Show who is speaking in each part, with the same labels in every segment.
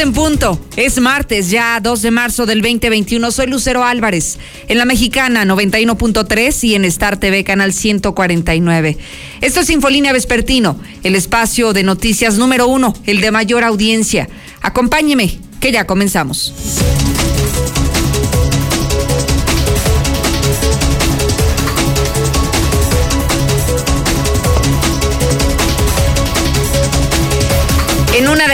Speaker 1: En punto. Es martes, ya 2 de marzo del 2021. Soy Lucero Álvarez, en la mexicana 91.3 y en Star TV canal 149. Esto es Infolínea Vespertino, el espacio de noticias número uno, el de mayor audiencia. Acompáñeme, que ya comenzamos.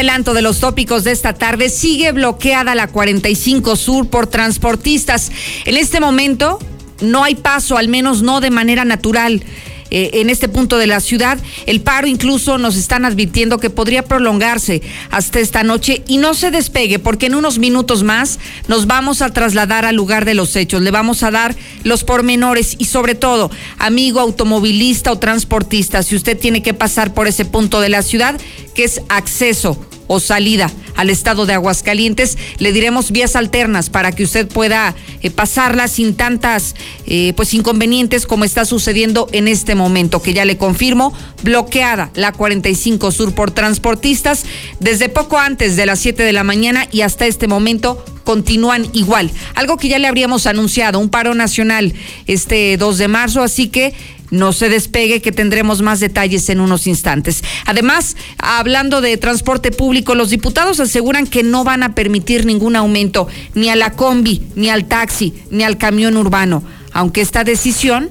Speaker 1: Adelanto de los tópicos de esta tarde, sigue bloqueada la 45 Sur por transportistas. En este momento no hay paso, al menos no de manera natural. Eh, en este punto de la ciudad. El paro incluso nos están advirtiendo que podría prolongarse hasta esta noche y no se despegue porque en unos minutos más nos vamos a trasladar al lugar de los hechos. Le vamos a dar los pormenores y sobre todo, amigo automovilista o transportista, si usted tiene que pasar por ese punto de la ciudad, que es acceso o salida al estado de Aguascalientes. Le diremos vías alternas para que usted pueda eh, pasarla sin tantas eh, pues inconvenientes como está sucediendo en este momento, que ya le confirmo, bloqueada la 45 Sur por transportistas desde poco antes de las 7 de la mañana y hasta este momento continúan igual. Algo que ya le habríamos anunciado, un paro nacional este 2 de marzo, así que no se despegue, que tendremos más detalles en unos instantes. Además, hablando de transporte público, los diputados aseguran que no van a permitir ningún aumento ni a la combi, ni al taxi, ni al camión urbano, aunque esta decisión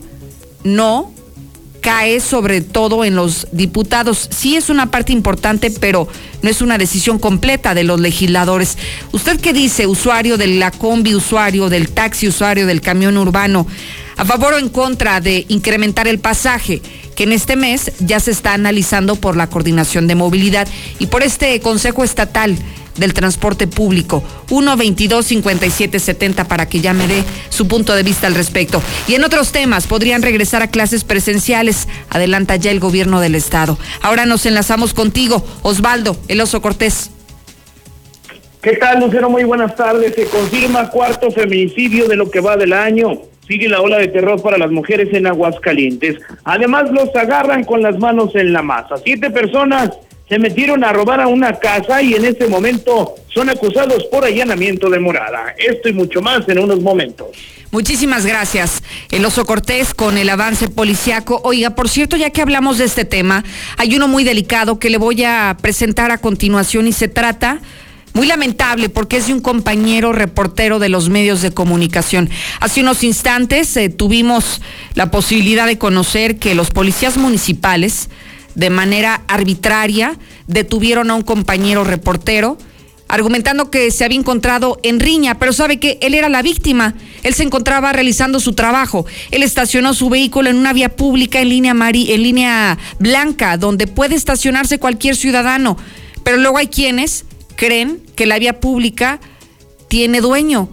Speaker 1: no cae sobre todo en los diputados. Sí es una parte importante, pero no es una decisión completa de los legisladores. ¿Usted qué dice, usuario de la combi, usuario del taxi, usuario del camión urbano? ¿A favor o en contra de incrementar el pasaje? que en este mes ya se está analizando por la Coordinación de Movilidad y por este Consejo Estatal del Transporte Público. 1-22-5770 para que ya me dé su punto de vista al respecto. Y en otros temas, podrían regresar a clases presenciales. Adelanta ya el gobierno del Estado. Ahora nos enlazamos contigo, Osvaldo El Oso Cortés.
Speaker 2: ¿Qué tal, Lucero? Muy buenas tardes. Se confirma cuarto feminicidio de lo que va del año. Sigue la ola de terror para las mujeres en Aguascalientes. Además, los agarran con las manos en la masa. Siete personas se metieron a robar a una casa y en este momento son acusados por allanamiento de morada. Esto y mucho más en unos momentos.
Speaker 1: Muchísimas gracias, El Oso Cortés, con el avance policiaco. Oiga, por cierto, ya que hablamos de este tema, hay uno muy delicado que le voy a presentar a continuación y se trata muy lamentable porque es de un compañero reportero de los medios de comunicación. Hace unos instantes eh, tuvimos la posibilidad de conocer que los policías municipales de manera arbitraria detuvieron a un compañero reportero argumentando que se había encontrado en riña, pero sabe que él era la víctima. Él se encontraba realizando su trabajo. Él estacionó su vehículo en una vía pública en línea en línea blanca, donde puede estacionarse cualquier ciudadano. Pero luego hay quienes creen que la vía pública tiene dueño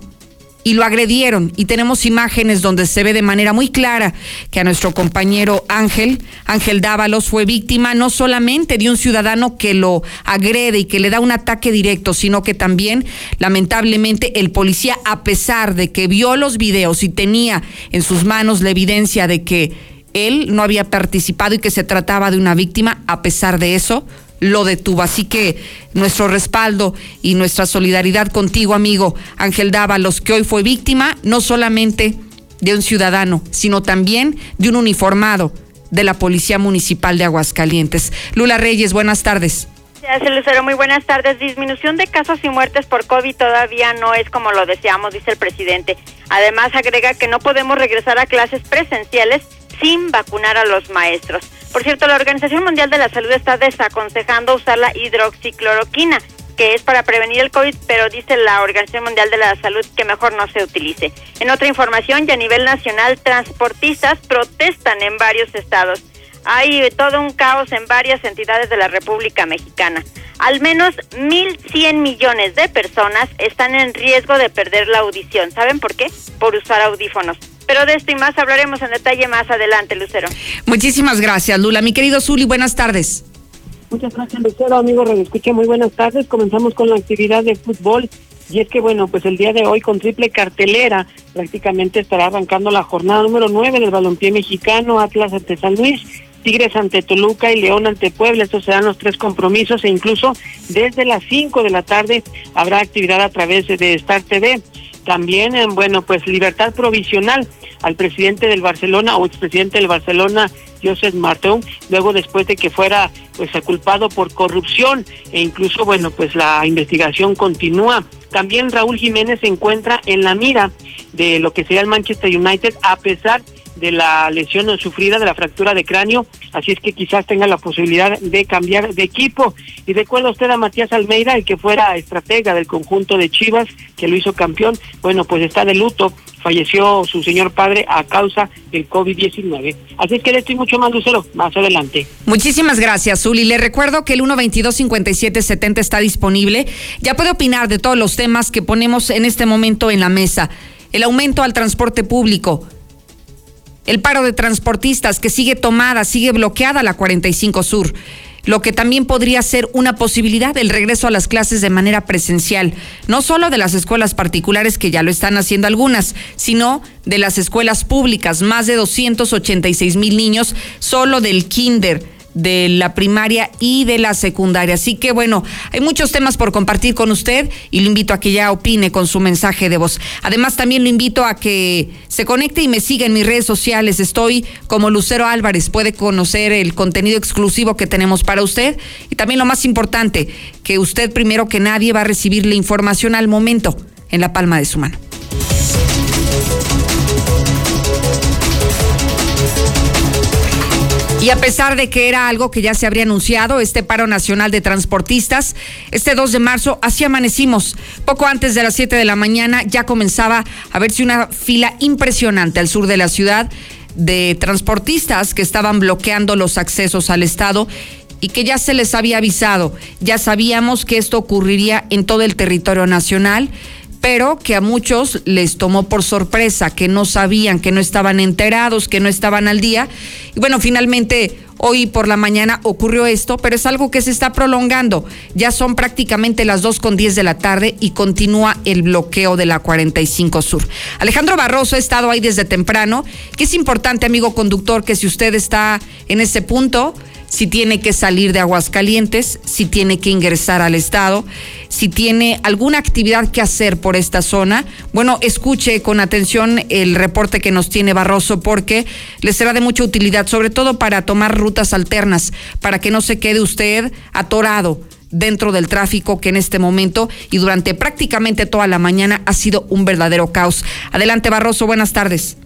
Speaker 1: y lo agredieron. Y tenemos imágenes donde se ve de manera muy clara que a nuestro compañero Ángel, Ángel Dávalos, fue víctima no solamente de un ciudadano que lo agrede y que le da un ataque directo, sino que también, lamentablemente, el policía, a pesar de que vio los videos y tenía en sus manos la evidencia de que él no había participado y que se trataba de una víctima, a pesar de eso, lo detuvo. Así que nuestro respaldo y nuestra solidaridad contigo, amigo Ángel Dávalos, que hoy fue víctima no solamente de un ciudadano, sino también de un uniformado de la Policía Municipal de Aguascalientes. Lula Reyes, buenas tardes.
Speaker 3: Gracias, Lucero. Muy buenas tardes. Disminución de casos y muertes por COVID todavía no es como lo deseamos, dice el presidente. Además, agrega que no podemos regresar a clases presenciales sin vacunar a los maestros. Por cierto, la Organización Mundial de la Salud está desaconsejando usar la hidroxicloroquina, que es para prevenir el COVID, pero dice la Organización Mundial de la Salud que mejor no se utilice. En otra información, ya a nivel nacional, transportistas protestan en varios estados. Hay todo un caos en varias entidades de la República Mexicana. al menos 1.100 millones de personas están en riesgo de perder la audición. ¿Saben por qué? Por usar audífonos. Pero de esto y más hablaremos en detalle más adelante, Lucero.
Speaker 1: Muchísimas gracias, Lula. Mi querido Zuli, buenas tardes.
Speaker 4: Muchas gracias, Lucero. Amigo Escucha, muy buenas tardes. Comenzamos con la actividad de fútbol. Y es que, bueno, pues el día de hoy con triple cartelera prácticamente estará arrancando la jornada número 9 del balompié mexicano, Atlas ante San Luis, Tigres ante Toluca y León ante Puebla. Estos serán los tres compromisos e incluso desde las 5 de la tarde habrá actividad a través de Star TV. También, bueno, pues libertad provisional al presidente del Barcelona o expresidente del Barcelona, Josep Martón, luego después de que fuera pues culpado por corrupción e incluso, bueno, pues la investigación continúa. También Raúl Jiménez se encuentra en la mira de lo que sería el Manchester United a pesar de la lesión sufrida de la fractura de cráneo, así es que quizás tenga la posibilidad de cambiar de equipo. Y recuerda usted a Matías Almeida, el que fuera estratega del conjunto de Chivas, que lo hizo campeón, bueno, pues está de luto, falleció su señor padre a causa del COVID-19. Así es que le estoy mucho más, Lucero, más adelante.
Speaker 1: Muchísimas gracias, Zuli. Le recuerdo que el 122-5770 está disponible. Ya puede opinar de todos los temas que ponemos en este momento en la mesa. El aumento al transporte público, el paro de transportistas que sigue tomada, sigue bloqueada la 45 Sur, lo que también podría ser una posibilidad el regreso a las clases de manera presencial, no solo de las escuelas particulares que ya lo están haciendo algunas, sino de las escuelas públicas, más de 286 mil niños solo del kinder de la primaria y de la secundaria. Así que bueno, hay muchos temas por compartir con usted y lo invito a que ya opine con su mensaje de voz. Además también lo invito a que se conecte y me siga en mis redes sociales. Estoy como Lucero Álvarez, puede conocer el contenido exclusivo que tenemos para usted y también lo más importante, que usted primero que nadie va a recibir la información al momento en la palma de su mano. Y a pesar de que era algo que ya se habría anunciado, este paro nacional de transportistas, este 2 de marzo, así amanecimos. Poco antes de las 7 de la mañana ya comenzaba a verse una fila impresionante al sur de la ciudad de transportistas que estaban bloqueando los accesos al Estado y que ya se les había avisado. Ya sabíamos que esto ocurriría en todo el territorio nacional pero que a muchos les tomó por sorpresa, que no sabían, que no estaban enterados, que no estaban al día. Y bueno, finalmente hoy por la mañana ocurrió esto, pero es algo que se está prolongando. Ya son prácticamente las dos con 10 de la tarde y continúa el bloqueo de la 45 Sur. Alejandro Barroso ha estado ahí desde temprano, que es importante, amigo conductor, que si usted está en ese punto, si tiene que salir de Aguascalientes, si tiene que ingresar al Estado, si tiene alguna actividad que hacer por esta zona. Bueno, escuche con atención el reporte que nos tiene Barroso porque le será de mucha utilidad, sobre todo para tomar rutas alternas, para que no se quede usted atorado dentro del tráfico que en este momento y durante prácticamente toda la mañana ha sido un verdadero caos. Adelante Barroso, buenas tardes.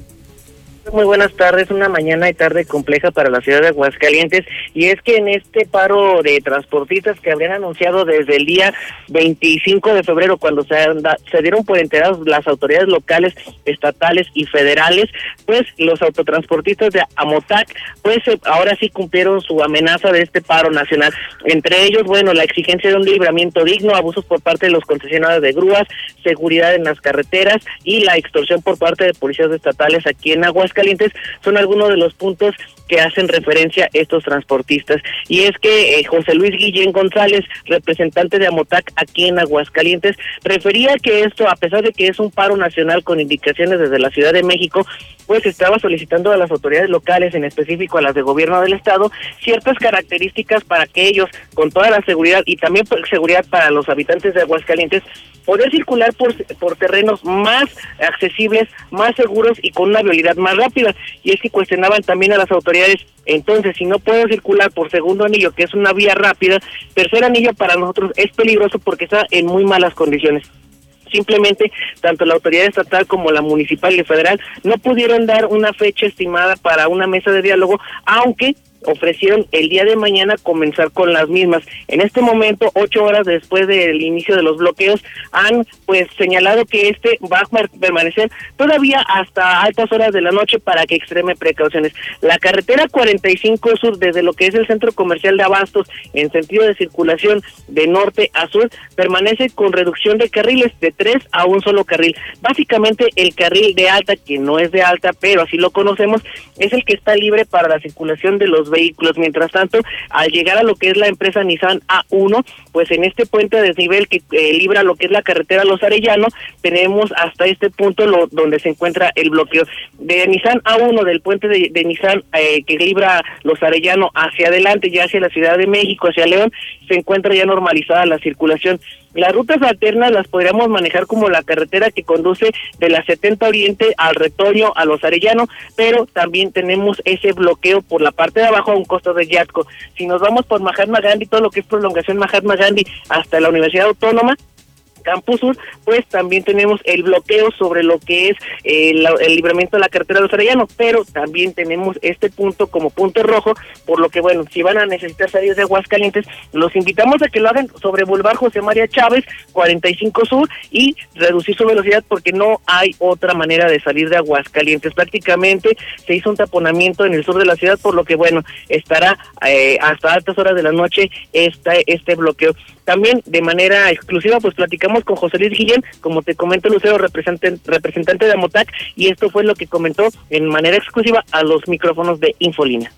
Speaker 5: Muy buenas tardes, una mañana y tarde compleja para la ciudad de Aguascalientes y es que en este paro de transportistas que habrían anunciado desde el día 25 de febrero cuando se, se dieron por enterados las autoridades locales, estatales y federales, pues los autotransportistas de Amotac pues eh, ahora sí cumplieron su amenaza de este paro nacional, entre ellos, bueno, la exigencia de un libramiento digno, abusos por parte de los concesionarios de grúas, seguridad en las carreteras y la extorsión por parte de policías estatales aquí en Aguascalientes Calientes son algunos de los puntos que hacen referencia estos transportistas. Y es que eh, José Luis Guillén González, representante de Amotac aquí en Aguascalientes, refería que esto, a pesar de que es un paro nacional con indicaciones desde la Ciudad de México, pues estaba solicitando a las autoridades locales, en específico a las de gobierno del Estado, ciertas características para que ellos, con toda la seguridad y también seguridad para los habitantes de Aguascalientes, poder circular por, por terrenos más accesibles, más seguros y con una vialidad más rápida. Y es que cuestionaban también a las autoridades, entonces, si no puedo circular por segundo anillo, que es una vía rápida, tercer anillo para nosotros es peligroso porque está en muy malas condiciones simplemente tanto la autoridad estatal como la municipal y federal no pudieron dar una fecha estimada para una mesa de diálogo, aunque ofrecieron el día de mañana comenzar con las mismas. En este momento, ocho horas después del inicio de los bloqueos, han pues señalado que este va a permanecer todavía hasta altas horas de la noche para que extreme precauciones. La carretera 45 Sur, desde lo que es el centro comercial de Abastos, en sentido de circulación de norte a sur, permanece con reducción de carriles de tres a un solo carril. Básicamente el carril de alta, que no es de alta, pero así lo conocemos, es el que está libre para la circulación de los vehículos. Mientras tanto, al llegar a lo que es la empresa Nissan A1, pues en este puente de desnivel que eh, libra lo que es la carretera Los Arellanos, tenemos hasta este punto lo, donde se encuentra el bloqueo. De Nissan A1, del puente de, Nissan eh, que libra Los Arellano hacia adelante, ya hacia la Ciudad de México, hacia León, se encuentra ya normalizada la circulación. Las rutas alternas las podríamos manejar como la carretera que conduce de la 70 Oriente al Retoño, a Los Arellano, pero también tenemos ese bloqueo por la parte de abajo a un costo de Yatco. Si nos vamos por Mahatma Gandhi, todo lo que es prolongación Mahatma Gandhi hasta la Universidad Autónoma, Campus Sur, pues también tenemos el bloqueo sobre lo que es eh, el libramiento de la carretera de los Arellanos, pero también tenemos este punto como punto rojo, por lo que bueno, si van a necesitar salir de Aguascalientes, los invitamos a que lo hagan sobre Boulevard José María Chávez, 45 Sur, y reducir su velocidad porque no hay otra manera de salir de Aguascalientes. Prácticamente se hizo un taponamiento en el sur de la ciudad, por lo que bueno, estará eh, hasta altas horas de la noche este, este bloqueo. También de manera exclusiva, pues platicamos con José Luis Guillén, como te comento, Lucero, representante, representante de Amotac, y esto fue lo que comentó en manera exclusiva a los micrófonos de Infolina.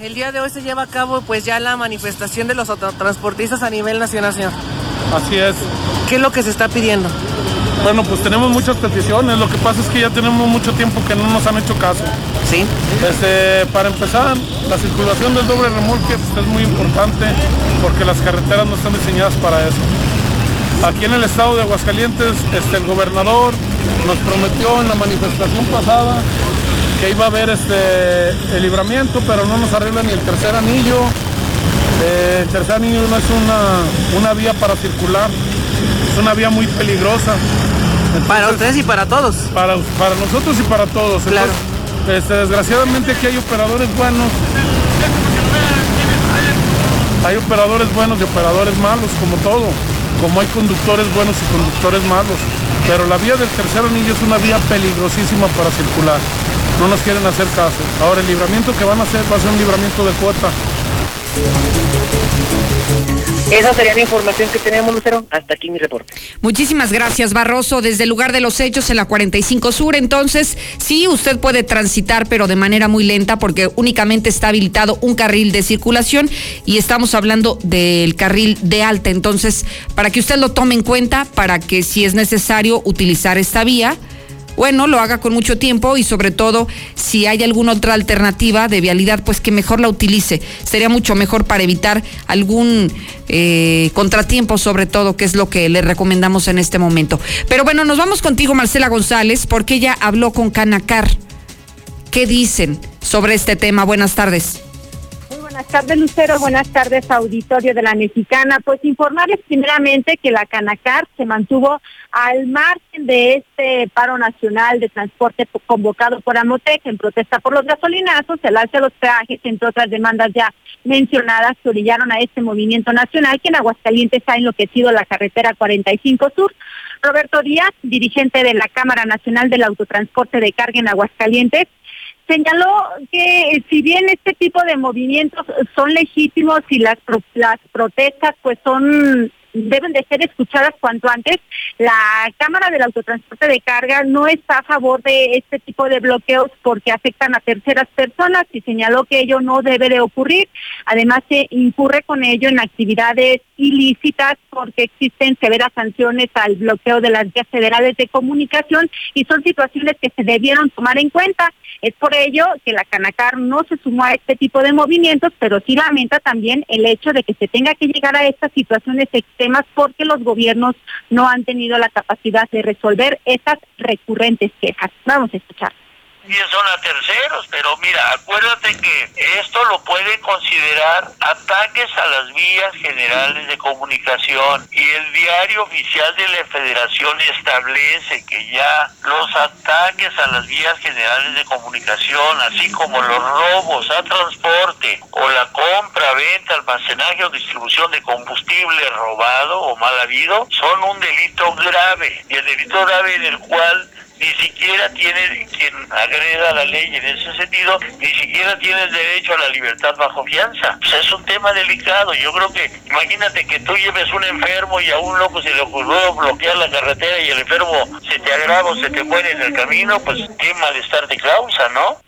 Speaker 6: El día de hoy se lleva a cabo pues ya la manifestación de los autotransportistas a nivel nacional, señor.
Speaker 7: Así es.
Speaker 6: ¿Qué es lo que se está pidiendo?
Speaker 7: Bueno, pues tenemos muchas peticiones, lo que pasa es que ya tenemos mucho tiempo que no nos han hecho caso.
Speaker 6: Sí.
Speaker 7: Este, para empezar, la circulación del doble remolque es muy importante porque las carreteras no están diseñadas para eso. Aquí en el estado de Aguascalientes, este, el gobernador nos prometió en la manifestación pasada que iba a haber este, el libramiento, pero no nos arregla ni el tercer anillo. Eh, el tercer anillo no es una, una vía para circular, es una vía muy peligrosa.
Speaker 6: para ustedes y para todos.
Speaker 7: Para, para nosotros y para todos.
Speaker 6: Claro.
Speaker 7: este, desgraciadamente aquí hay operadores buenos. Hay operadores buenos y operadores malos, como todo. Como hay conductores buenos y conductores malos. Pero la vía del tercer anillo es una vía peligrosísima para circular. No nos quieren hacer caso. Ahora el libramiento que van a hacer va a ser un libramiento de cuota.
Speaker 5: Esa sería la información que tenemos, Lucero. Hasta aquí mi reporte.
Speaker 1: Muchísimas gracias, Barroso. Desde el lugar de los hechos en la 45 Sur, entonces, sí, usted puede transitar, pero de manera muy lenta, porque únicamente está habilitado un carril de circulación y estamos hablando del carril de alta. Entonces, para que usted lo tome en cuenta, para que si es necesario utilizar esta vía, bueno, lo haga con mucho tiempo y sobre todo si hay alguna otra alternativa de vialidad, pues que mejor la utilice. Sería mucho mejor para evitar algún eh, contratiempo, sobre todo, que es lo que le recomendamos en este momento. Pero bueno, nos vamos contigo, Marcela González, porque ella habló con Canacar. ¿Qué dicen sobre este tema? Buenas tardes.
Speaker 8: Buenas tardes, Lucero. Buenas tardes, auditorio de la Mexicana. Pues informarles primeramente que la Canacar se mantuvo al margen de este paro nacional de transporte convocado por Amotec en protesta por los gasolinazos, el alza de los peajes, entre otras demandas ya mencionadas, que orillaron a este movimiento nacional que en Aguascalientes ha enloquecido la carretera 45 Sur. Roberto Díaz, dirigente de la Cámara Nacional del Autotransporte de Carga en Aguascalientes, señaló que si bien este tipo de movimientos son legítimos y las, las protestas pues son deben de ser escuchadas cuanto antes. La Cámara del Autotransporte de Carga no está a favor de este tipo de bloqueos porque afectan a terceras personas y señaló que ello no debe de ocurrir. Además, se incurre con ello en actividades ilícitas porque existen severas sanciones al bloqueo de las vías federales de comunicación y son situaciones que se debieron tomar en cuenta. Es por ello que la Canacar no se sumó a este tipo de movimientos, pero sí lamenta también el hecho de que se tenga que llegar a estas situaciones extremas porque los gobiernos no han tenido la capacidad de resolver esas recurrentes quejas. Vamos a escuchar.
Speaker 9: Son a terceros, pero mira, acuérdate que esto lo pueden considerar ataques a las vías generales de comunicación. Y el diario oficial de la federación establece que ya los ataques a las vías generales de comunicación, así como los robos a transporte o la compra, venta, almacenaje o distribución de combustible robado o mal habido, son un delito grave. Y el delito grave en el cual ni siquiera tiene quien agreda la ley en ese sentido, ni siquiera tiene derecho a la libertad bajo fianza. Pues es un tema delicado. Yo creo que, imagínate que tú lleves un enfermo y a un loco se le ocurrió bloquear la carretera y el enfermo se te agrava o se te muere en el camino, pues qué malestar de causa, ¿no?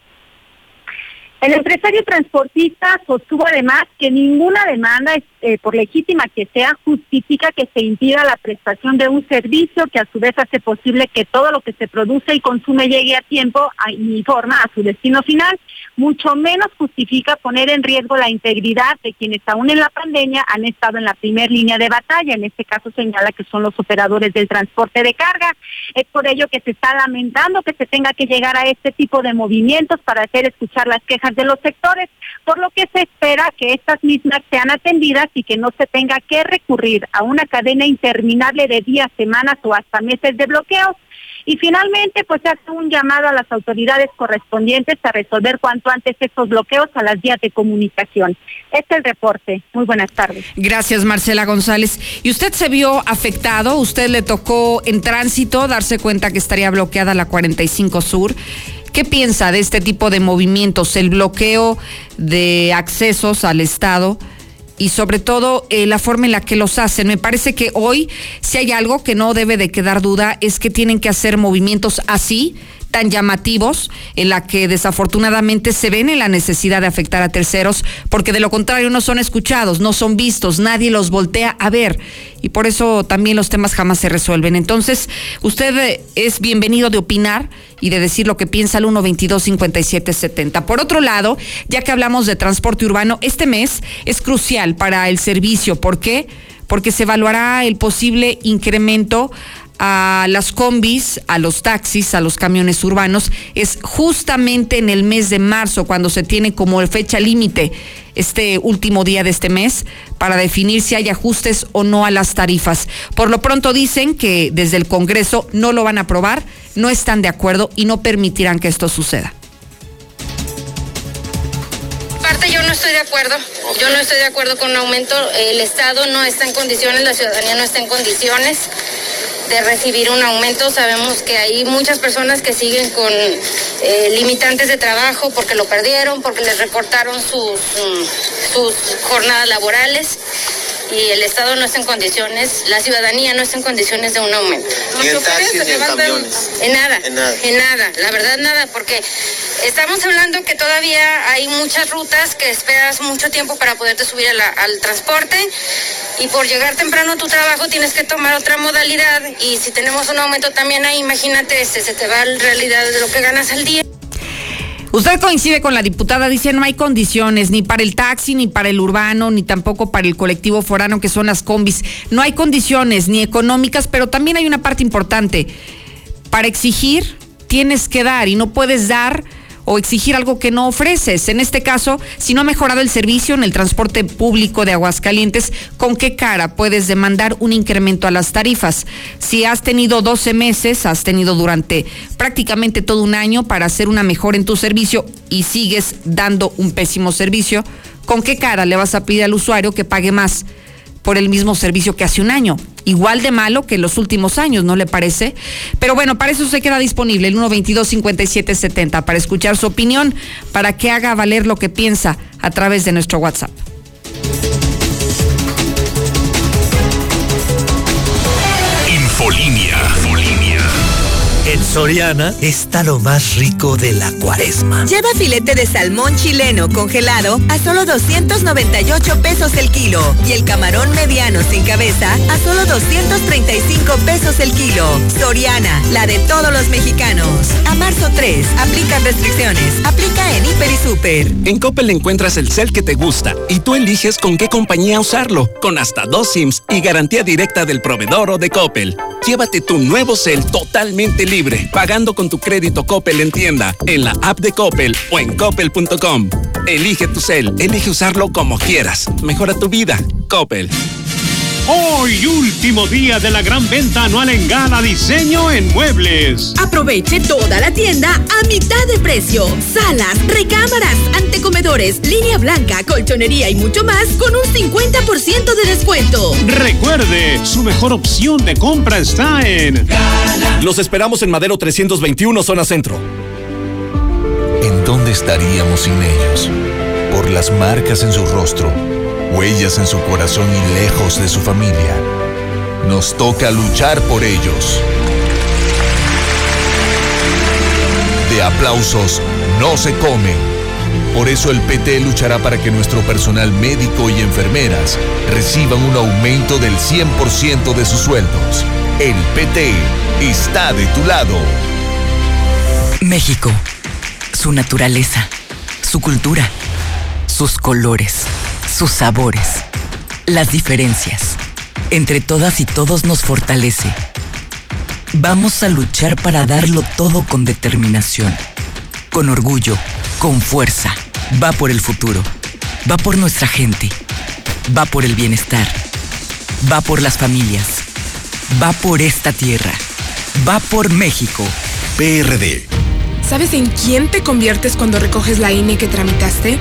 Speaker 8: El empresario transportista sostuvo además que ninguna demanda, eh, por legítima que sea, justifica que se impida la prestación de un servicio que a su vez hace posible que todo lo que se produce y consume llegue a tiempo y forma a su destino final mucho menos justifica poner en riesgo la integridad de quienes aún en la pandemia han estado en la primera línea de batalla. En este caso señala que son los operadores del transporte de carga. Es por ello que se está lamentando que se tenga que llegar a este tipo de movimientos para hacer escuchar las quejas de los sectores, por lo que se espera que estas mismas sean atendidas y que no se tenga que recurrir a una cadena interminable de días, semanas o hasta meses de bloqueos y finalmente, pues se hace un llamado a las autoridades correspondientes a resolver cuanto antes estos bloqueos a las vías de comunicación. Este es el reporte. Muy buenas tardes.
Speaker 1: Gracias, Marcela González. ¿Y usted se vio afectado? ¿Usted le tocó en tránsito darse cuenta que estaría bloqueada la 45 Sur? ¿Qué piensa de este tipo de movimientos? El bloqueo de accesos al Estado y sobre todo eh, la forma en la que los hacen. Me parece que hoy, si hay algo que no debe de quedar duda, es que tienen que hacer movimientos así tan llamativos en la que desafortunadamente se ven en la necesidad de afectar a terceros, porque de lo contrario no son escuchados, no son vistos, nadie los voltea a ver y por eso también los temas jamás se resuelven. Entonces, usted eh, es bienvenido de opinar y de decir lo que piensa al 122-5770. Por otro lado, ya que hablamos de transporte urbano, este mes es crucial para el servicio. ¿Por qué? Porque se evaluará el posible incremento a las combis, a los taxis, a los camiones urbanos, es justamente en el mes de marzo cuando se tiene como fecha límite este último día de este mes para definir si hay ajustes o no a las tarifas. Por lo pronto dicen que desde el Congreso no lo van a aprobar, no están de acuerdo y no permitirán que esto suceda.
Speaker 10: Parte yo no estoy de acuerdo, yo no estoy de acuerdo con un aumento, el Estado no está en condiciones, la ciudadanía no está en condiciones de recibir un aumento. Sabemos que hay muchas personas que siguen con eh, limitantes de trabajo porque lo perdieron, porque les recortaron sus, mm, sus jornadas laborales y el Estado no está en condiciones, la ciudadanía no está en condiciones de un aumento.
Speaker 11: en
Speaker 10: En nada, en nada, en nada, la verdad nada, porque estamos hablando que todavía hay muchas rutas que esperas mucho tiempo para poderte subir al transporte y por llegar temprano a tu trabajo tienes que tomar otra modalidad y si tenemos un aumento también ahí, imagínate, este, se te va la realidad de lo que ganas al día.
Speaker 1: Usted coincide con la diputada, dice no hay condiciones ni para el taxi, ni para el urbano, ni tampoco para el colectivo forano que son las combis. No hay condiciones ni económicas, pero también hay una parte importante. Para exigir tienes que dar y no puedes dar o exigir algo que no ofreces. En este caso, si no ha mejorado el servicio en el transporte público de Aguascalientes, ¿con qué cara puedes demandar un incremento a las tarifas? Si has tenido 12 meses, has tenido durante prácticamente todo un año para hacer una mejora en tu servicio y sigues dando un pésimo servicio, ¿con qué cara le vas a pedir al usuario que pague más? Por el mismo servicio que hace un año. Igual de malo que en los últimos años, ¿no le parece? Pero bueno, para eso se queda disponible el 122-5770, para escuchar su opinión, para que haga valer lo que piensa a través de nuestro WhatsApp.
Speaker 12: Infolínea.
Speaker 13: En Soriana está lo más rico de la cuaresma.
Speaker 14: Lleva filete de salmón chileno congelado a solo 298 pesos el kilo y el camarón mediano sin cabeza a solo 235 pesos el kilo. Soriana, la de todos los mexicanos. A marzo 3, aplican restricciones. Aplica en Hiper y Super.
Speaker 15: En Coppel encuentras el cel que te gusta y tú eliges con qué compañía usarlo, con hasta dos SIMs y garantía directa del proveedor o de Coppel.
Speaker 16: Llévate tu nuevo cel totalmente libre, pagando con tu crédito Coppel en tienda, en la app de Coppel o en coppel.com. Elige tu cel, elige usarlo como quieras. Mejora tu vida. Coppel.
Speaker 17: Hoy, último día de la gran venta anual en Gala Diseño en Muebles.
Speaker 18: Aproveche toda la tienda a mitad de precio. Salas, recámaras, antecomedores, línea blanca, colchonería y mucho más con un 50% de descuento.
Speaker 17: Recuerde, su mejor opción de compra está en
Speaker 19: Gala. Los esperamos en Madero 321, zona centro.
Speaker 20: ¿En dónde estaríamos sin ellos? Por las marcas en su rostro huellas en su corazón y lejos de su familia. Nos toca luchar por ellos. De aplausos no se come. Por eso el PT luchará para que nuestro personal médico y enfermeras reciban un aumento del 100% de sus sueldos. El PT está de tu lado.
Speaker 21: México, su naturaleza, su cultura, sus colores sus sabores, las diferencias. Entre todas y todos nos fortalece. Vamos a luchar para darlo todo con determinación, con orgullo, con fuerza. Va por el futuro, va por nuestra gente, va por el bienestar, va por las familias, va por esta tierra, va por México.
Speaker 22: PRD. ¿Sabes en quién te conviertes cuando recoges la INE que tramitaste?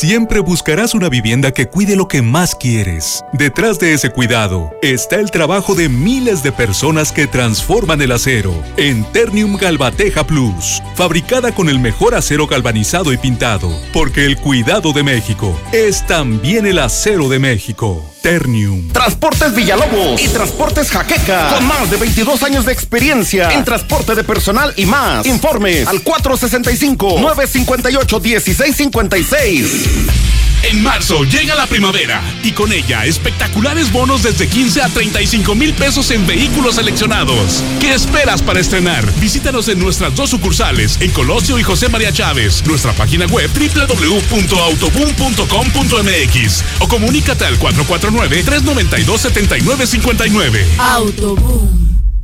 Speaker 23: Siempre buscarás una vivienda que cuide lo que más quieres. Detrás de ese cuidado está el trabajo de miles de personas que transforman el acero en Ternium Galvateja Plus, fabricada con el mejor acero galvanizado y pintado, porque el cuidado de México es también el acero de México. Ternium.
Speaker 24: Transportes Villalobos y Transportes Jaqueca. Con más de 22 años de experiencia en transporte de personal y más. Informes al 465-958-1656.
Speaker 25: En marzo llega la primavera y con ella espectaculares bonos desde 15 a 35 mil pesos en vehículos seleccionados. ¿Qué esperas para estrenar? Visítanos en nuestras dos sucursales, en Colosio y José María Chávez, nuestra página web www.autoboom.com.mx o comunícate al 449-392-7959.
Speaker 26: Autoboom.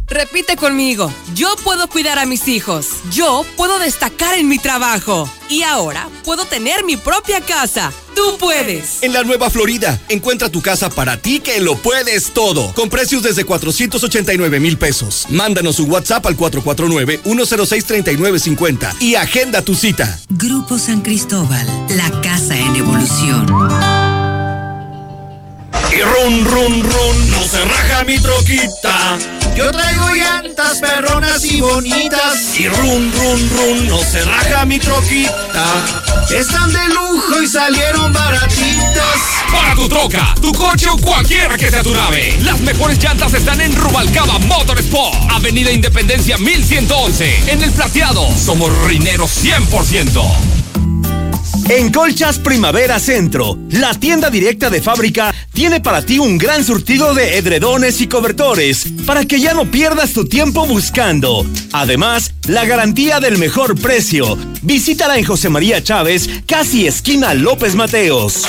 Speaker 26: Repite conmigo, yo puedo cuidar a mis hijos, yo puedo destacar en mi trabajo y ahora puedo tener mi propia casa. Tú puedes.
Speaker 19: En la Nueva Florida, encuentra tu casa para ti que lo puedes todo, con precios desde 489 mil pesos. Mándanos un WhatsApp al 449-106-3950 y agenda tu cita.
Speaker 27: Grupo San Cristóbal, la casa en evolución.
Speaker 28: Y run, run, run, no se raja mi troquita
Speaker 29: Yo traigo llantas perronas y bonitas. Y run, run, run, no se raja mi troquita. Están de lujo y salieron baratitas.
Speaker 16: Para tu troca, tu coche o cualquiera que sea tu nave. Las mejores llantas están en Rubalcaba Motorsport. Avenida Independencia 1111. En el plateado. Somos rineros 100%.
Speaker 30: En Colchas Primavera Centro, la tienda directa de fábrica tiene para ti un gran surtido de edredones y cobertores para que ya no pierdas tu tiempo buscando. Además, la garantía del mejor precio. Visítala en José María Chávez, casi esquina López Mateos.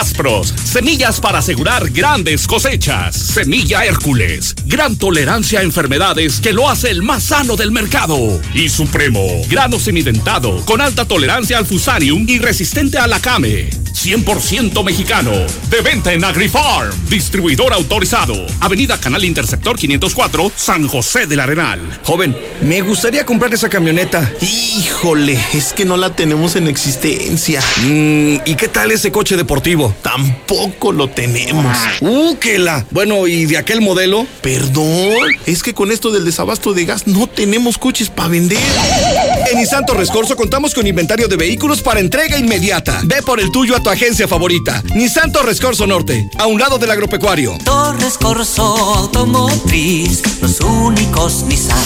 Speaker 12: Aspros, semillas para asegurar grandes cosechas. Semilla Hércules, gran tolerancia a enfermedades que lo hace el más sano del mercado. Y Supremo, grano semidentado, con alta tolerancia al fusarium y resistente a la came. 100% mexicano. De venta en AgriFarm. Distribuidor autorizado. Avenida Canal Interceptor 504, San José del Arenal.
Speaker 19: Joven, me gustaría comprar esa camioneta.
Speaker 24: Híjole, es que no la tenemos en existencia.
Speaker 19: Mm, ¿Y qué tal ese coche deportivo?
Speaker 24: Tampoco lo tenemos.
Speaker 19: ¡Uh, que la! Bueno, ¿y de aquel modelo?
Speaker 24: Perdón, es que con esto del desabasto de gas no tenemos coches para vender.
Speaker 19: En Nissan Torres Corso contamos con inventario de vehículos para entrega inmediata. Ve por el tuyo a tu agencia favorita. Nissan Torres Corso Norte, a un lado del agropecuario.
Speaker 31: Torres Corso Automotriz, los únicos Nissan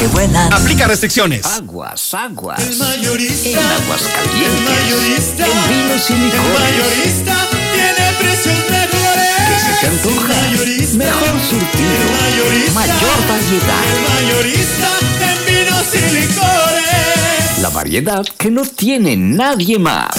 Speaker 31: que vuelan.
Speaker 19: Aplica restricciones.
Speaker 31: Aguas, aguas.
Speaker 29: El mayorista.
Speaker 31: En Aguascalientes.
Speaker 29: El mayorista.
Speaker 31: En vinos y licores.
Speaker 29: El mayorista tiene precios mejores.
Speaker 31: ¿Qué se te antoja?
Speaker 29: El mayorista.
Speaker 31: Mejor surtido.
Speaker 29: El mayorista.
Speaker 31: Mayor variedad.
Speaker 29: El mayorista en vinos y licores.
Speaker 31: La variedad que no tiene nadie más.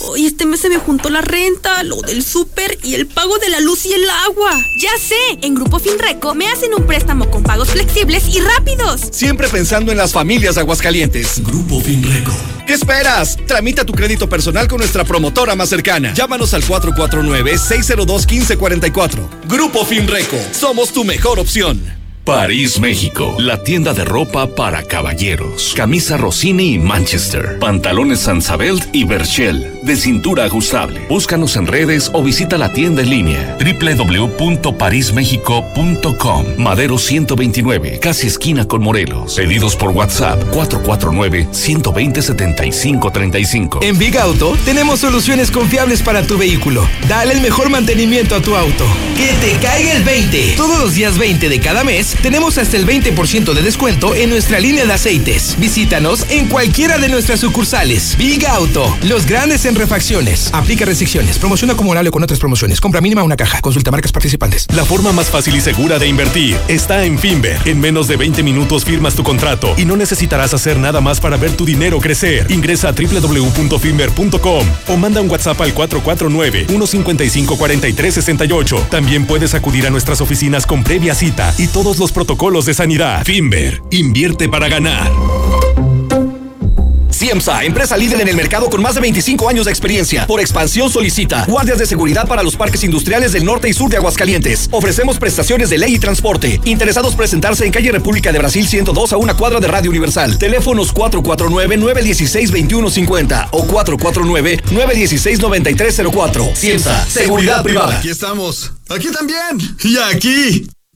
Speaker 22: Hoy este mes se me juntó la renta, lo del súper y el pago de la luz y el agua.
Speaker 32: Ya sé, en Grupo Finreco me hacen un préstamo con pagos flexibles y rápidos.
Speaker 19: Siempre pensando en las familias de Aguascalientes.
Speaker 12: Grupo Finreco.
Speaker 19: ¿Qué esperas? Tramita tu crédito personal con nuestra promotora más cercana. Llámanos al 449-602-1544. Grupo Finreco. Somos tu mejor opción.
Speaker 23: París, México. La tienda de ropa para caballeros. Camisa Rossini y Manchester. Pantalones Sansabelt y Berchel. De cintura ajustable. Búscanos en redes o visita la tienda en línea. www.parismexico.com. Madero 129. Casi esquina con Morelos. Pedidos por WhatsApp 449-120-7535.
Speaker 30: En Big Auto tenemos soluciones confiables para tu vehículo. Dale el mejor mantenimiento a tu auto. Que te caiga el 20. Todos los días 20 de cada mes tenemos hasta el 20% de descuento en nuestra línea de aceites. Visítanos en cualquiera de nuestras sucursales. Big Auto, los grandes en refacciones. Aplica restricciones. Promoción acumulable con otras promociones. Compra mínima una caja. Consulta marcas participantes.
Speaker 23: La forma más fácil y segura de invertir está en Finver. En menos de 20 minutos firmas tu contrato y no necesitarás hacer nada más para ver tu dinero crecer. Ingresa a www.finver.com o manda un WhatsApp al 449-155-4368. También puedes acudir a nuestras oficinas con previa cita y todos los protocolos de sanidad. Finver, invierte para ganar.
Speaker 19: CIEMSA, empresa líder en el mercado con más de 25 años de experiencia. Por expansión solicita guardias de seguridad para los parques industriales del norte y sur de Aguascalientes. Ofrecemos prestaciones de ley y transporte. Interesados presentarse en calle República de Brasil 102 a una cuadra de Radio Universal. Teléfonos 449-916-2150 o 449-916-9304. CIEMSA, seguridad privada.
Speaker 20: Aquí estamos. Aquí también. Y aquí.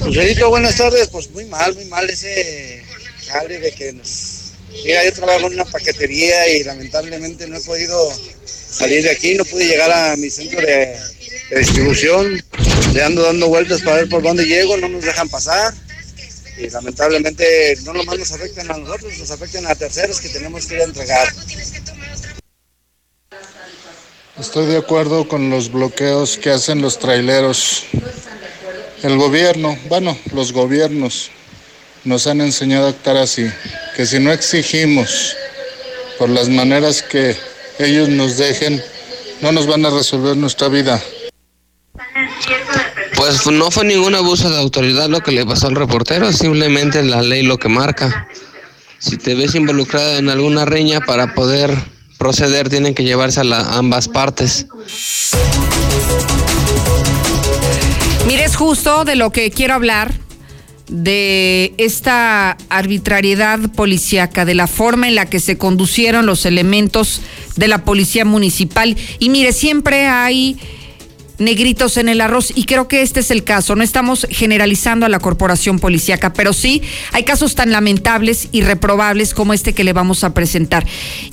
Speaker 33: Joselito, buenas tardes. Pues muy mal, muy mal ese jale de que nos... Mira, yo trabajo en una paquetería y lamentablemente no he podido salir de aquí, no pude llegar a mi centro de, de distribución. Le ando dando vueltas para ver por dónde llego, no nos dejan pasar. Y lamentablemente no nomás nos afectan a nosotros, nos afectan a terceros que tenemos que ir a entregar.
Speaker 34: Estoy de acuerdo con los bloqueos que hacen los traileros. El gobierno, bueno, los gobiernos nos han enseñado a actuar así, que si no exigimos por las maneras que ellos nos dejen, no nos van a resolver nuestra vida.
Speaker 24: Pues no fue ningún abuso de autoridad lo que le pasó al reportero, simplemente la ley lo que marca. Si te ves involucrada en alguna riña para poder proceder, tienen que llevarse a ambas partes.
Speaker 1: Justo de lo que quiero hablar, de esta arbitrariedad policíaca, de la forma en la que se conducieron los elementos de la policía municipal. Y mire, siempre hay negritos en el arroz y creo que este es el caso. No estamos generalizando a la corporación policíaca, pero sí hay casos tan lamentables y reprobables como este que le vamos a presentar.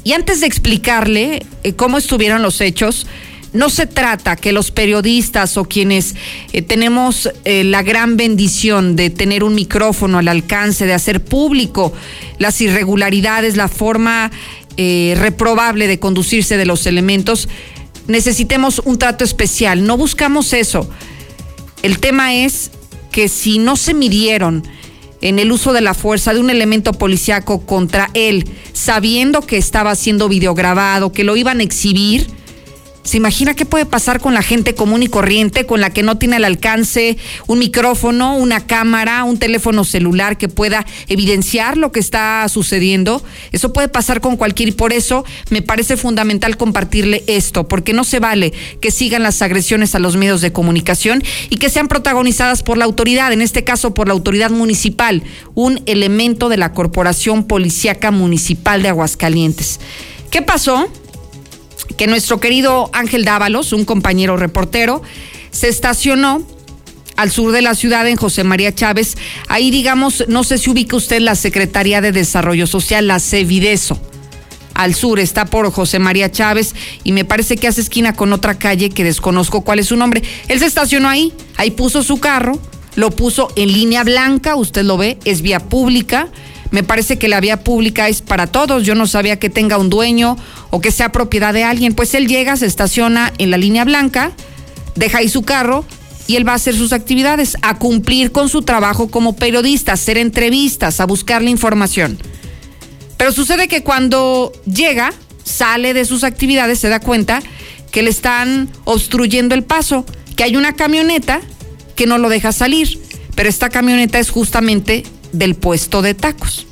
Speaker 1: Y antes de explicarle eh, cómo estuvieron los hechos, no se trata que los periodistas o quienes eh, tenemos eh, la gran bendición de tener un micrófono al alcance, de hacer público las irregularidades, la forma reprobable de conducirse de los elementos, necesitemos un trato especial. No buscamos eso. El tema es que si no se midieron en el uso de la fuerza de un elemento policiaco contra él, sabiendo que estaba siendo videograbado, que lo iban a exhibir, ¿Se imagina qué puede pasar con la gente común y corriente, con la que no tiene al alcance un micrófono, una cámara, un teléfono celular que pueda evidenciar lo que está sucediendo? Eso puede pasar con cualquier y por eso me parece fundamental compartirle esto, porque no se vale que sigan las agresiones a los medios de comunicación y que sean protagonizadas por la autoridad, en este caso por la autoridad municipal, un elemento de la Corporación Policíaca Municipal de Aguascalientes. ¿Qué pasó? Que nuestro querido Ángel Dávalos, un compañero reportero, se estacionó al sur de la ciudad en José María Chávez. Ahí, digamos, no sé si ubica usted la Secretaría de Desarrollo Social, la CEVIDESO. Al sur está por José María Chávez y me parece que hace esquina con otra calle que desconozco cuál es su nombre. Él se estacionó ahí, ahí puso su carro, lo puso en línea blanca, usted lo ve, es vía pública me parece que la vía pública es para todos. Yo no sabía que tenga un dueño o que sea propiedad de alguien. Pues él llega, se estaciona en la línea blanca, deja ahí su carro y él va a hacer sus actividades, a cumplir con su trabajo como periodista, a hacer entrevistas, a buscar la información. Pero sucede que cuando llega, sale de sus actividades, se da cuenta que le están obstruyendo el paso, que hay una camioneta que no lo deja salir. Pero esta camioneta es justamente del puesto de tacos.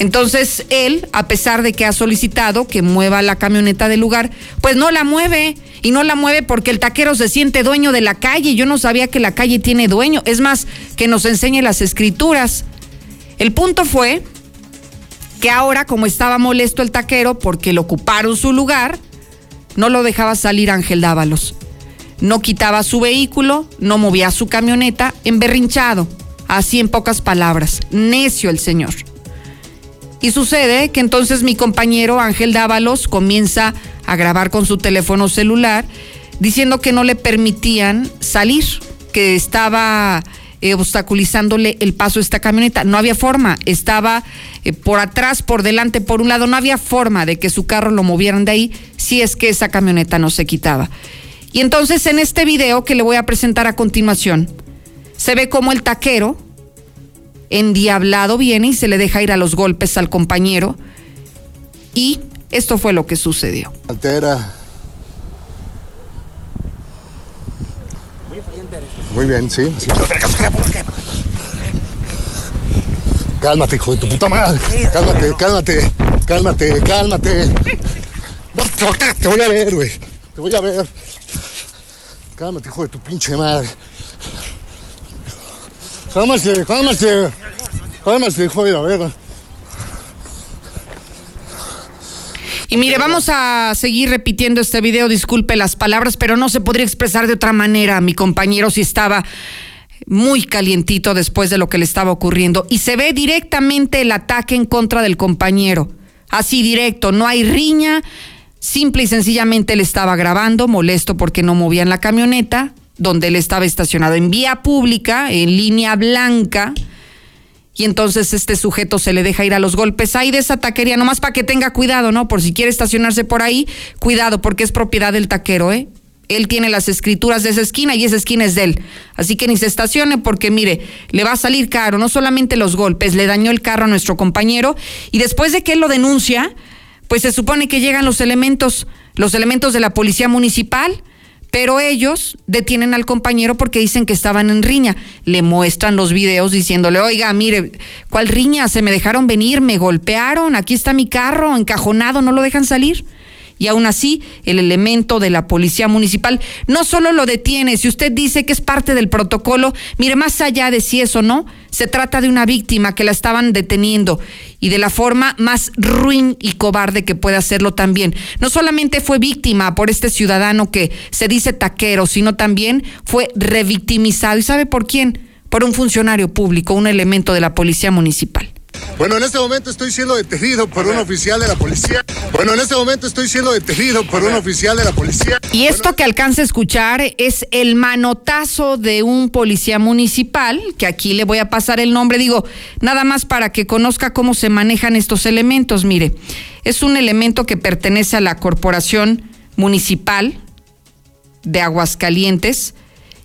Speaker 1: Entonces él, a pesar de que ha solicitado que mueva la camioneta del lugar, pues no la mueve. Y no la mueve porque el taquero se siente dueño de la calle. Yo no sabía que la calle tiene dueño. Es más, que nos enseñe las escrituras. El punto fue que ahora, como estaba molesto el taquero porque le ocuparon su lugar, no lo dejaba salir Ángel Dávalos. No quitaba su vehículo, no movía su camioneta, emberrinchado. Así en pocas palabras, necio el señor. Y sucede que entonces mi compañero Ángel Dávalos comienza a grabar con su teléfono celular diciendo que no le permitían salir, que estaba eh, obstaculizándole el paso a esta camioneta. No había forma, estaba eh, por atrás, por delante, por un lado, no había forma de que su carro lo movieran de ahí si es que esa camioneta no se quitaba. Y entonces en este video que le voy a presentar a continuación, se ve como el taquero, endiablado, viene y se le deja ir a los golpes al compañero. Y esto fue lo que sucedió.
Speaker 35: Altera. Muy bien, sí. Cálmate, hijo de tu puta madre. Cálmate, cálmate, cálmate, cálmate. Te voy a ver, güey. Te voy a ver. Cálmate, hijo de tu pinche madre. Cálmate, cálmate. Cálmate, hijo de la.
Speaker 1: Y mire, vamos a seguir repitiendo este video, disculpe las palabras, pero no se podría expresar de otra manera. Mi compañero si estaba muy calientito después de lo que le estaba ocurriendo. Y se ve directamente el ataque en contra del compañero. Así directo, no hay riña. Simple y sencillamente le estaba grabando, molesto porque no movían la camioneta donde él estaba estacionado en vía pública, en línea blanca, y entonces este sujeto se le deja ir a los golpes. Hay de esa taquería, nomás para que tenga cuidado, ¿no? Por si quiere estacionarse por ahí, cuidado, porque es propiedad del taquero, ¿eh? Él tiene las escrituras de esa esquina y esa esquina es de él. Así que ni se estacione porque mire, le va a salir caro, no solamente los golpes, le dañó el carro a nuestro compañero y después de que él lo denuncia, pues se supone que llegan los elementos, los elementos de la policía municipal, Pero ellos detienen al compañero porque dicen que estaban en riña. Le muestran los videos diciéndole, oiga, mire, ¿cuál riña? Se me dejaron venir, me golpearon, aquí está mi carro encajonado, no lo dejan salir y aún así el elemento de la policía municipal no solo lo detiene, si usted dice que es parte del protocolo, mire, más allá de si eso no, se trata de una víctima que la estaban deteniendo y de la forma más ruin y cobarde que puede hacerlo también. No solamente fue víctima por este ciudadano que se dice taquero, sino también fue revictimizado. ¿Y sabe por quién? Por un funcionario público, un elemento de la policía municipal.
Speaker 35: Bueno, en este momento estoy siendo detenido por un oficial de la policía. Bueno, en este momento estoy siendo detenido por un oficial de la policía.
Speaker 1: Y esto que alcanza a escuchar es el manotazo de un policía municipal, que aquí le voy a pasar el nombre, digo, nada más para que conozca cómo se manejan estos elementos. Mire, es un elemento que pertenece a la Corporación Municipal de Aguascalientes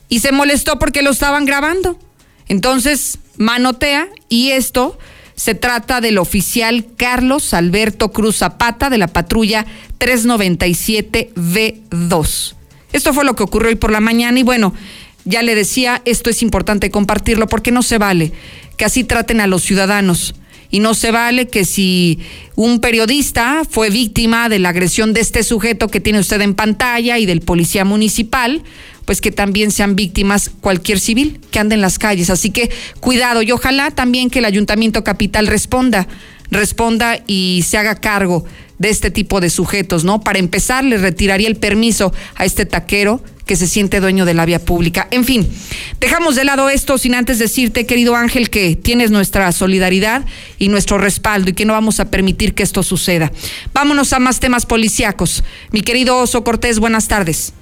Speaker 1: y se molestó porque lo estaban grabando. Entonces, manotea y esto se trata del oficial Carlos Alberto Cruz Zapata de la patrulla 397V2. Esto fue lo que ocurrió hoy por la mañana y bueno, ya le decía, esto es importante compartirlo porque no se vale que así traten a los ciudadanos. Y no se vale que si un periodista fue víctima de la agresión de este sujeto que tiene usted en pantalla y del policía municipal, pues que también sean víctimas cualquier civil que ande en las calles. Así que cuidado y ojalá también que el Ayuntamiento Capital responda, responda y se haga cargo de este tipo de sujetos, ¿no? Para empezar, le retiraría el permiso a este taquero que se siente dueño de la vía pública. En fin, dejamos de lado esto sin antes decirte, querido Ángel, que tienes nuestra solidaridad y nuestro respaldo y que no vamos a permitir que esto suceda. Vámonos a más temas policíacos. Mi querido Oso Cortés, buenas tardes.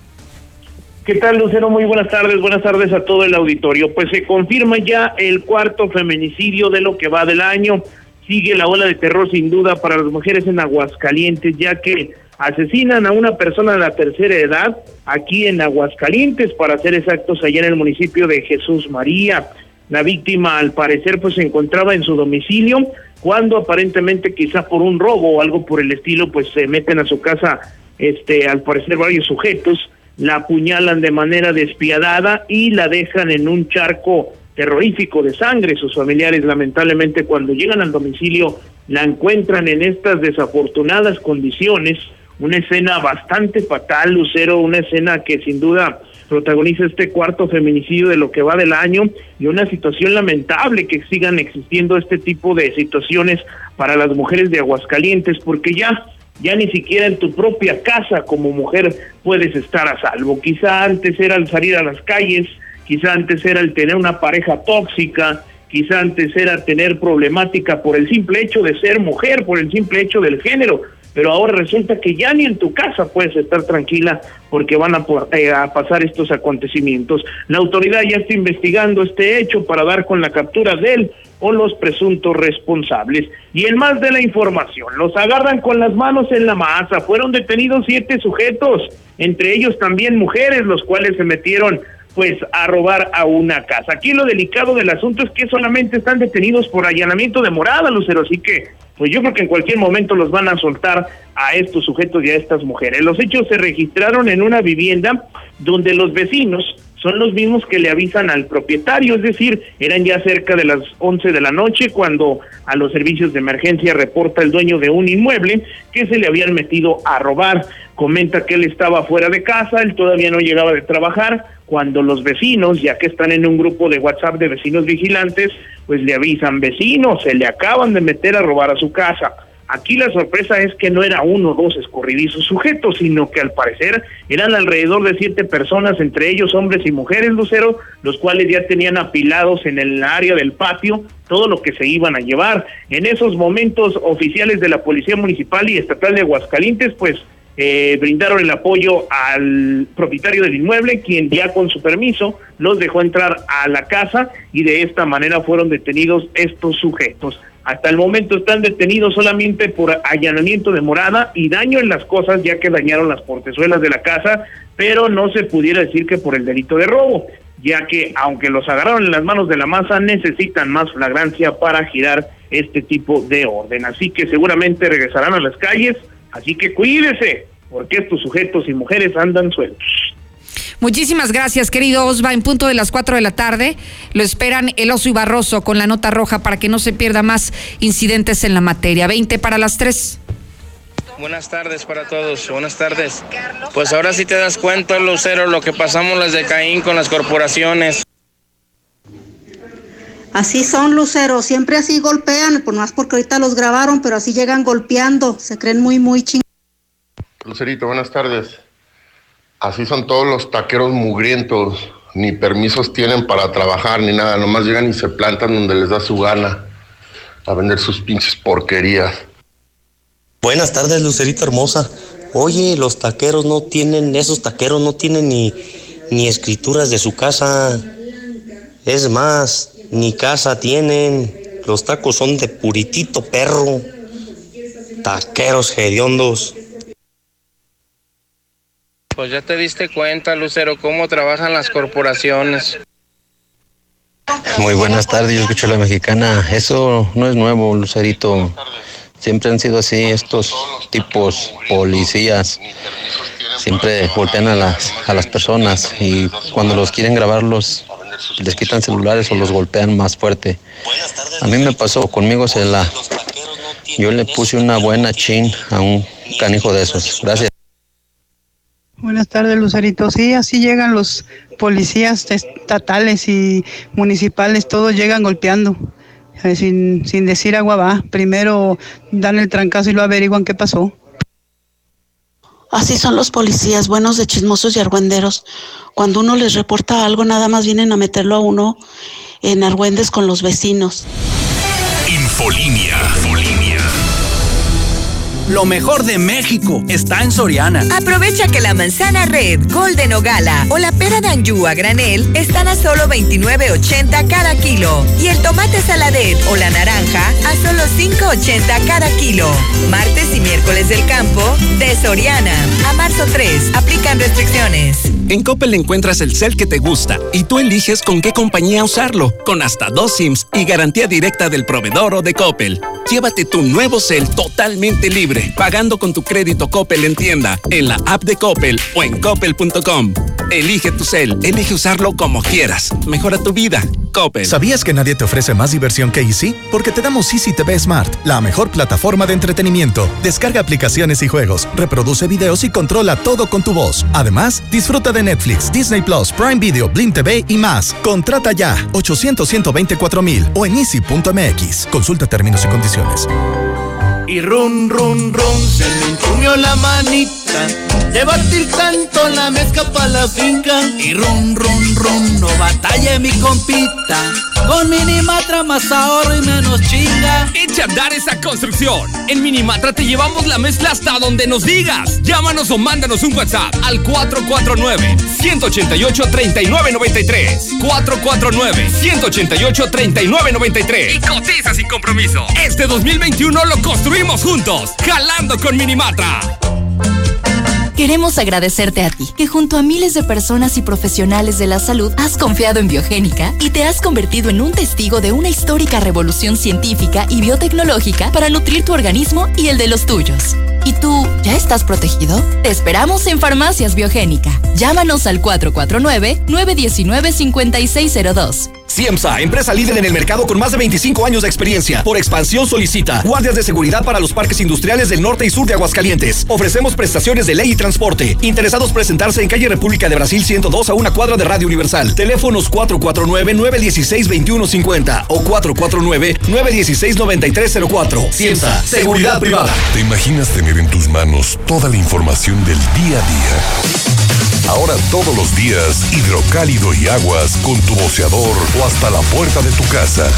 Speaker 36: ¿Qué tal, Lucero? Muy buenas tardes, buenas tardes a todo el auditorio. Pues se confirma ya el cuarto feminicidio de lo que va del año. Sigue la ola de terror sin duda para las mujeres en Aguascalientes, ya que asesinan a una persona de la tercera edad aquí en Aguascalientes, para ser exactos, allá en el municipio de Jesús María. La víctima, al parecer, pues se encontraba en su domicilio cuando aparentemente, quizá por un robo o algo por el estilo, pues se meten a su casa, este, al parecer varios sujetos la apuñalan de manera despiadada y la dejan en un charco terrorífico de sangre. Sus familiares lamentablemente cuando llegan al domicilio la encuentran en estas desafortunadas condiciones, una escena bastante fatal, Lucero, una escena que sin duda protagoniza este cuarto feminicidio de lo que va del año y una situación lamentable que sigan existiendo este tipo de situaciones para las mujeres de Aguascalientes, porque ya ya ni siquiera en tu propia casa como mujer puedes estar a salvo. Quizá antes era el salir a las calles, quizá antes era el tener una pareja tóxica, quizá antes era tener problemática por el simple hecho de ser mujer, por el simple hecho del género, pero ahora resulta que ya ni en tu casa puedes estar tranquila porque van a, eh, pasar estos acontecimientos. La autoridad ya está investigando este hecho para dar con la captura de él o los presuntos responsables. Y en más de la información, los agarran con las manos en la masa. Fueron detenidos siete sujetos, entre ellos también mujeres, los cuales se metieron pues a robar a una casa. Aquí lo delicado del asunto es que solamente están detenidos por allanamiento de morada, Lucero, así que pues yo creo que en cualquier momento los van a soltar a estos sujetos y a estas mujeres. Los hechos se registraron en una vivienda donde los vecinos son los mismos que le avisan al propietario, es decir, eran ya cerca de las 11 de la noche cuando a los servicios de emergencia reporta el dueño de un inmueble que se le habían metido a robar. Comenta que él estaba fuera de casa, él todavía no llegaba de trabajar, cuando los vecinos, ya que están en un grupo de WhatsApp de vecinos vigilantes, pues le avisan, vecinos, se le acaban de meter a robar a su casa. Aquí la sorpresa es que no era uno o dos escurridizos sujetos, sino que al parecer eran alrededor de siete personas, entre ellos hombres y mujeres, Lucero, los cuales ya tenían apilados en el área del patio todo lo que se iban a llevar. En esos momentos, oficiales de la Policía Municipal y Estatal de Aguascalientes, pues eh, brindaron el apoyo al propietario del inmueble, quien ya con su permiso los dejó entrar a la casa y de esta manera fueron detenidos estos sujetos. Hasta el momento están detenidos solamente por allanamiento de morada y daño en las cosas, ya que dañaron las portezuelas de la casa, pero no se pudiera decir que por el delito de robo, ya que aunque los agarraron en las manos de la masa, necesitan más flagrancia para girar este tipo de orden. Así que seguramente regresarán a las calles, así que cuídese, porque estos sujetos y mujeres andan sueltos.
Speaker 1: Muchísimas gracias, querido Osva. En punto de las 4 de la tarde lo esperan el oso y Barroso con la nota roja para que no se pierda más incidentes en la materia. 20 para las 3.
Speaker 37: Buenas tardes para todos, buenas tardes. Pues ahora sí te das cuenta, Lucero, lo que pasamos las de Caín con las corporaciones.
Speaker 38: Así son, Lucero, siempre así golpean, por más porque ahorita los grabaron, pero así llegan golpeando, se creen muy, muy chingados.
Speaker 39: Lucerito, buenas tardes. Así son todos los taqueros mugrientos, ni permisos tienen para trabajar ni nada, nomás llegan y se plantan donde les da su gana a vender sus pinches porquerías.
Speaker 40: Buenas tardes, Lucerito hermosa. Oye, los taqueros no tienen, esos taqueros no tienen ni, ni escrituras de su casa. Es más, ni casa tienen. Los tacos son de puritito perro. Taqueros hediondos.
Speaker 37: Pues ya te diste cuenta, Lucero, cómo trabajan las corporaciones.
Speaker 35: Muy buenas tardes, yo escucho a la mexicana. Eso no es nuevo, Lucerito. Siempre han sido así estos tipos policías. Siempre golpean a las, a las personas y cuando los quieren grabarlos les quitan celulares o los golpean más fuerte. A mí me pasó, conmigo se la... Yo le puse una buena chin a un canijo de esos. Gracias.
Speaker 41: Buenas tardes, Lucerito. Sí, así llegan los policías estatales y municipales, todos llegan golpeando, eh, sin, sin decir agua va. Primero dan el trancazo y lo averiguan qué pasó.
Speaker 38: Así son los policías, buenos de chismosos y argüenderos. Cuando uno les reporta algo, nada más vienen a meterlo a uno en argüendes con los vecinos.
Speaker 20: Infolinia.
Speaker 42: Lo mejor de México está en Soriana.
Speaker 27: Aprovecha que la manzana red, golden o gala o la pera d'anjou a granel están a solo 29.80 cada kilo. Y el tomate saladet o la naranja a solo 5.80 cada kilo. Martes y miércoles del campo de Soriana. A marzo 3. Aplican restricciones.
Speaker 43: En Coppel encuentras el cel que te gusta y tú eliges con qué compañía usarlo, con hasta dos SIMs y garantía directa del proveedor o de Coppel. Llévate tu nuevo cel totalmente libre, pagando con tu crédito Coppel en tienda, en la app de Coppel o en coppel.com. Elige tu cel, elige usarlo como quieras. Mejora tu vida. Coppel.
Speaker 44: ¿Sabías que nadie te ofrece más diversión que Easy? Porque te damos Easy TV Smart, la mejor plataforma de entretenimiento. Descarga aplicaciones y juegos, reproduce videos y controla todo con tu voz. Además, disfruta de Netflix, Disney Plus, Prime Video, Blim TV y más. Contrata ya 800 124 mil o en easy.mx. Consulta términos y condiciones.
Speaker 45: Y run, run, run, se me entumió la manita de batir tanto la mezcla pa' la finca. Y run, run, run, no batalla mi compita. Con Minimatra más ahorro y menos chinga.
Speaker 16: Echa a andar esa construcción. En Minimatra te llevamos la mezcla hasta donde nos digas. Llámanos o mándanos un WhatsApp al 449-188-3993. 449-188-3993. Y cotiza sin compromiso. Este 2021 lo construimos juntos. Jalando con Minimatra.
Speaker 46: Queremos agradecerte a ti, que junto a miles de personas y profesionales de la salud has confiado en Biogénica y te has convertido en un testigo de una histórica revolución científica y biotecnológica para nutrir tu organismo y el de los tuyos. ¿Y tú ya estás protegido? Te esperamos en Farmacias Biogénica. Llámanos al 449-919-5602.
Speaker 19: Ciemsa, empresa líder en el mercado con más de 25 años de experiencia. Por expansión solicita guardias de seguridad para los parques industriales del norte y sur de Aguascalientes. Ofrecemos prestaciones de ley y transporte. Interesados presentarse en calle República de Brasil 102 a una cuadra de Radio Universal. Teléfonos 449-916-2150 o 449-916-9304. Ciemsa, seguridad privada.
Speaker 20: ¿Te imaginas tener en tus manos toda la información del día a día? Ahora todos los días, hidrocálido y aguas con tu boceador o hasta la puerta de tu casa.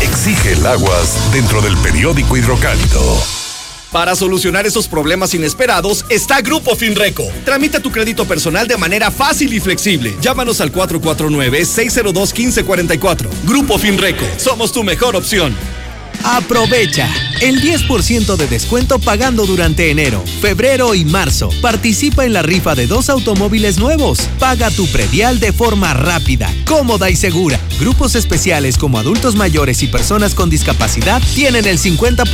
Speaker 20: Exige el aguas dentro del periódico hidrocálido.
Speaker 47: Para solucionar esos problemas inesperados está Grupo Finreco. Tramita tu crédito personal de manera fácil y flexible. Llámanos al 449-602-1544. Grupo Finreco, somos tu mejor opción.
Speaker 30: Aprovecha el 10% de descuento pagando durante enero, febrero y marzo. Participa en la rifa de dos automóviles nuevos. Paga tu predial de forma rápida, cómoda y segura. Grupos especiales como adultos mayores y personas con discapacidad tienen el 50%